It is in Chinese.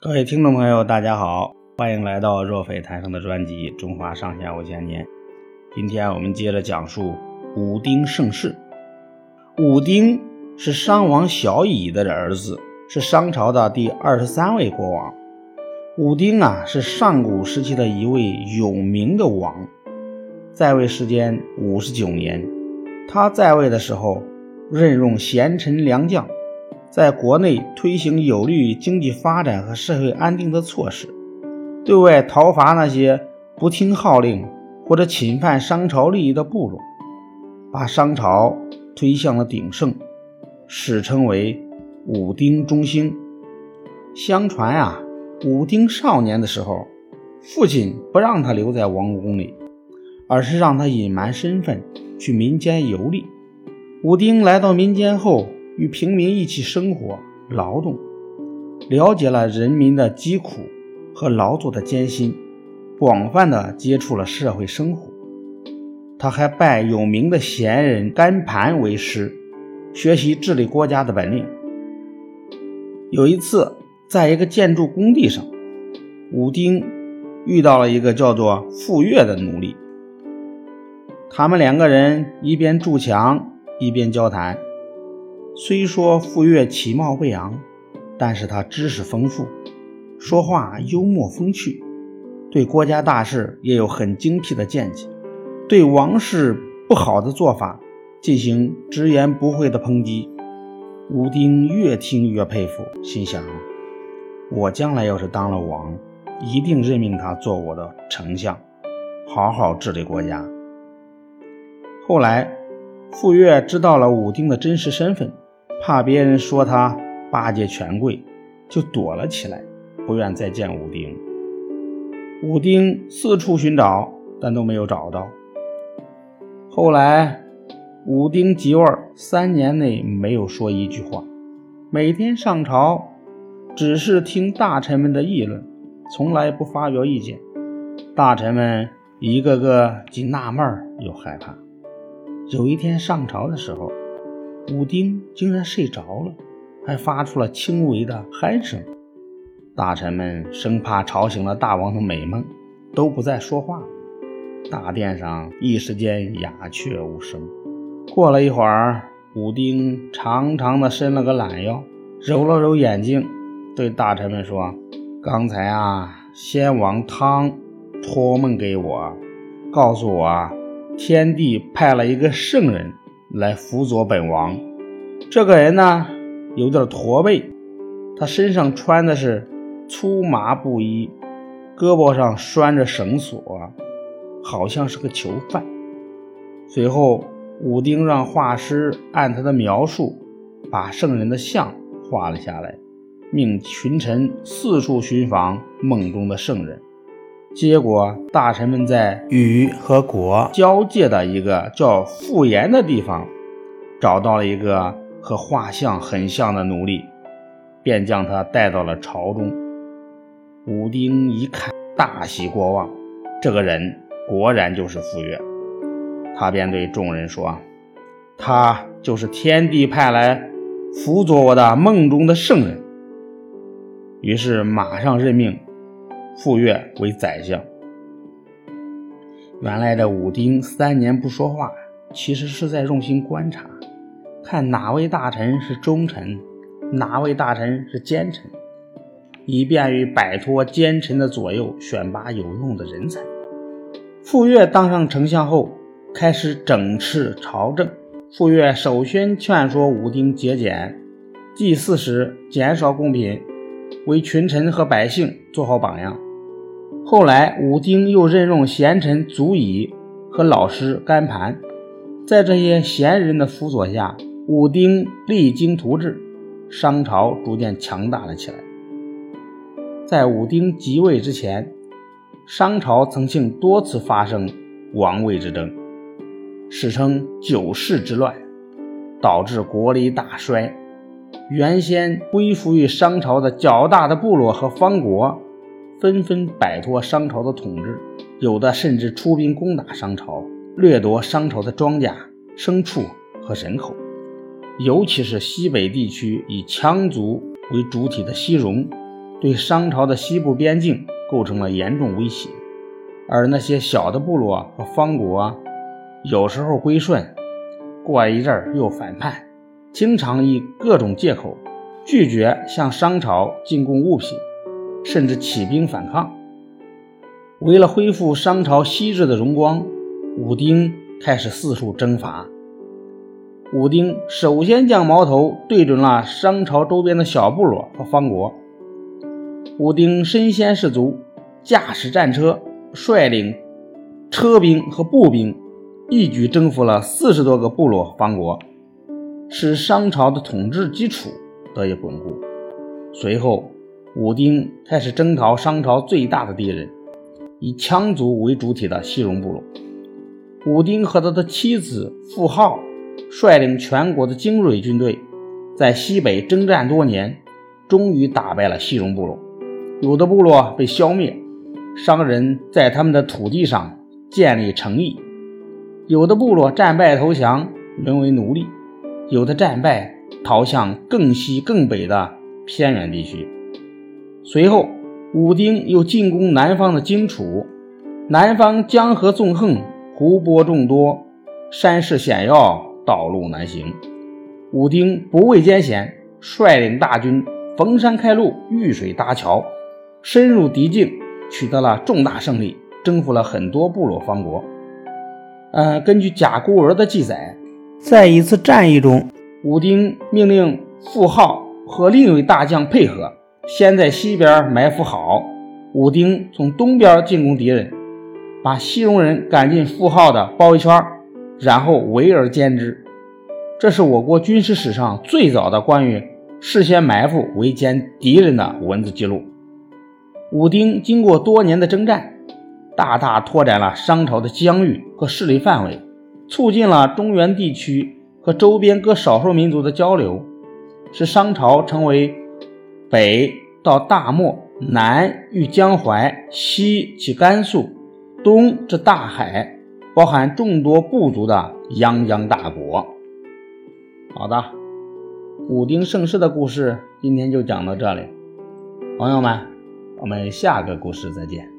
各位听众朋友，大家好，欢迎来到若非谈生的专辑《中华上下五千年》。今天我们接着讲述武丁盛世。武丁是商王小乙的儿子，是商朝的第二十三位国王。武丁啊，是上古时期的一位有名的王，在位时间五十九年。他在位的时候，任用贤臣良将。在国内推行有利于经济发展和社会安定的措施，对外讨伐那些不听号令或者侵犯商朝利益的部落，把商朝推向了鼎盛，史称为武丁中兴。相传啊，武丁少年的时候，父亲不让他留在王宫里，而是让他隐瞒身份去民间游历。武丁来到民间后。与平民一起生活、劳动，了解了人民的疾苦和劳作的艰辛，广泛的接触了社会生活。他还拜有名的贤人甘盘为师，学习治理国家的本领。有一次，在一个建筑工地上，武丁遇到了一个叫做傅说的奴隶，他们两个人一边筑墙，一边交谈。虽说傅说其貌不扬，但是他知识丰富，说话幽默风趣，对国家大事也有很精辟的见解，对王室不好的做法进行直言不讳的抨击。武丁越听越佩服，心想：我将来要是当了王，一定任命他做我的丞相，好好治理国家。后来，傅说知道了武丁的真实身份。怕别人说他巴结权贵，就躲了起来，不愿再见武丁。武丁四处寻找，但都没有找到。后来，武丁即位三年内没有说一句话，每天上朝，只是听大臣们的议论，从来不发表意见。大臣们一个个既纳闷又害怕。有一天上朝的时候。武丁竟然睡着了，还发出了轻微的鼾声。大臣们生怕吵醒了大王的美梦，都不再说话。大殿上一时间鸦雀无声。过了一会儿，武丁长长的伸了个懒腰，揉了揉眼睛，对大臣们说：“刚才啊，先王汤托梦给我，告诉我，天帝派了一个圣人。”来辅佐本王，这个人呢有点驼背，他身上穿的是粗麻布衣，胳膊上拴着绳索，好像是个囚犯。随后，武丁让画师按他的描述把圣人的像画了下来，命群臣四处寻访梦中的圣人。结果，大臣们在禹和国交界的一个叫傅岩的地方，找到了一个和画像很像的奴隶，便将他带到了朝中。武丁一看，大喜过望，这个人果然就是傅说。他便对众人说：“他就是天帝派来辅佐我的梦中的圣人。”于是马上任命。傅说为宰相。原来的武丁三年不说话，其实是在用心观察，看哪位大臣是忠臣，哪位大臣是奸臣，以便于摆脱奸臣的左右，选拔有用的人才。傅说当上丞相后，开始整治朝政。傅说首先劝说武丁节俭，祭祀时减少贡品，为群臣和百姓做好榜样。后来，武丁又任用贤臣祖乙和老师甘盘，在这些贤人的辅佐下，武丁励精图治，商朝逐渐强大了起来。在武丁即位之前，商朝曾经多次发生王位之争，史称九世之乱，导致国力大衰。原先归附于商朝的较大的部落和方国。纷纷摆脱商朝的统治，有的甚至出兵攻打商朝，掠夺商朝的庄稼、牲畜和人口。尤其是西北地区以羌族为主体的西戎，对商朝的西部边境构成了严重威胁，而那些小的部落和方国，有时候归顺，过一阵儿又反叛，经常以各种借口拒绝向商朝进贡物品，甚至起兵反抗。为了恢复商朝昔日的荣光，武丁开始四处征伐。武丁首先将矛头对准了商朝周边的小部落和方国。武丁身先士卒，驾驶战车，率领车兵和步兵，一举征服了四十多个部落和方国，使商朝的统治基础得以巩固。随后，武丁开始征讨商朝最大的敌人，以羌族为主体的西戎部落。武丁和他的妻子妇浩率领全国的精锐军队，在西北征战多年，终于打败了西戎部落。有的部落被消灭，商人在他们的土地上建立城邑；有的部落战败投降，沦为奴隶；有的战败逃向更西更北的偏远地区。随后，武丁又进攻南方的荆楚。南方江河纵横，湖泊众多，山势险要，道路难行。武丁不畏艰险，率领大军逢山开路，遇水搭桥。深入敌境，取得了重大胜利，征服了很多部落方国。呃，根据甲骨文的记载，在一次战役中，武丁命令傅浩和另一位大将配合，先在西边埋伏好，武丁从东边进攻敌人，把西戎人赶进傅浩的包围圈，然后围而歼之。这是我国军事史上最早的关于事先埋伏围歼敌人的文字记录。武丁经过多年的征战，大大拓展了商朝的疆域和势力范围，促进了中原地区和周边各少数民族的交流，使商朝成为北到大漠、南遇江淮、西起甘肃、东至大海，包含众多部族的泱泱大国。好的，武丁盛世的故事今天就讲到这里，朋友们。我们下个故事再见。